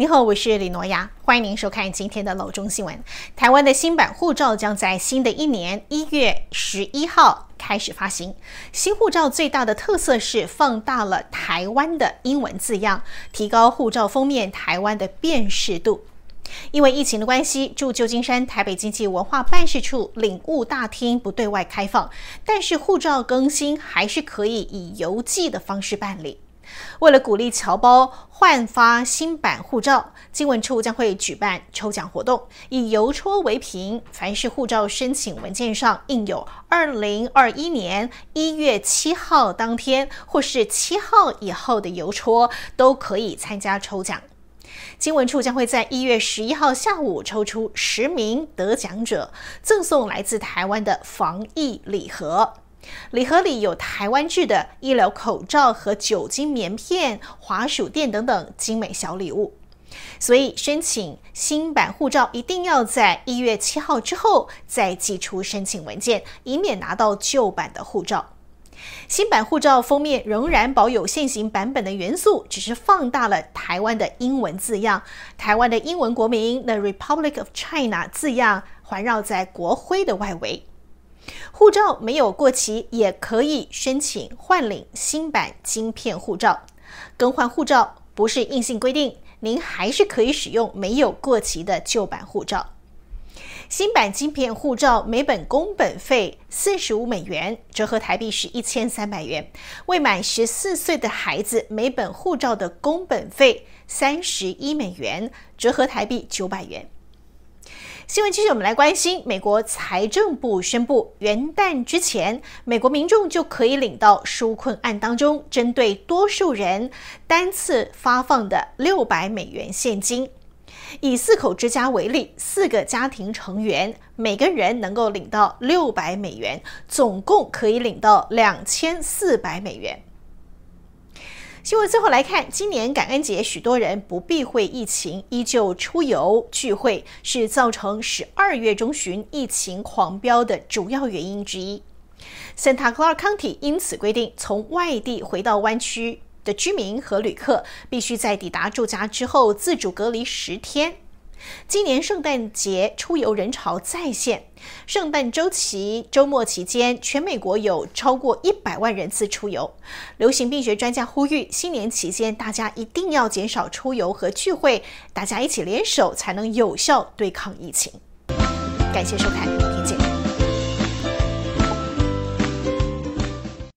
你好，我是李诺亚，欢迎您收看今天的楼中新闻。台湾的新版护照将在新的一年一月十一号开始发行。新护照最大的特色是放大了台湾的英文字样，提高护照封面台湾的辨识度。因为疫情的关系，驻旧金山台北经济文化办事处领务大厅不对外开放，但是护照更新还是可以以邮寄的方式办理。为了鼓励侨胞换发新版护照，经文处将会举办抽奖活动，以邮戳为凭，凡是护照申请文件上印有二零二一年一月七号当天或是七号以后的邮戳，都可以参加抽奖。经文处将会在一月十一号下午抽出十名得奖者，赠送来自台湾的防疫礼盒。礼盒里有台湾制的医疗口罩和酒精棉片、滑鼠垫等等精美小礼物。所以申请新版护照一定要在一月七号之后再寄出申请文件，以免拿到旧版的护照。新版护照封面仍然保有现行版本的元素，只是放大了台湾的英文字样。台湾的英文国名 “The Republic of China” 字样环绕在国徽的外围。护照没有过期，也可以申请换领新版晶片护照。更换护照不是硬性规定，您还是可以使用没有过期的旧版护照。新版晶片护照每本工本费四十五美元，折合台币是一千三百元。未满十四岁的孩子每本护照的工本费三十一美元，折合台币九百元。新闻继续，我们来关心美国财政部宣布，元旦之前，美国民众就可以领到纾困案当中针对多数人单次发放的六百美元现金。以四口之家为例，四个家庭成员每个人能够领到六百美元，总共可以领到两千四百美元。新闻最后来看，今年感恩节，许多人不避讳疫情，依旧出游聚会，是造成十二月中旬疫情狂飙的主要原因之一。Santa Clara County 因此规定，从外地回到湾区的居民和旅客必须在抵达住家之后自主隔离十天。今年圣诞节出游人潮再现，圣诞周期周末期间，全美国有超过一百万人次出游。流行病学专家呼吁，新年期间大家一定要减少出游和聚会，大家一起联手才能有效对抗疫情。感谢收看，明天见。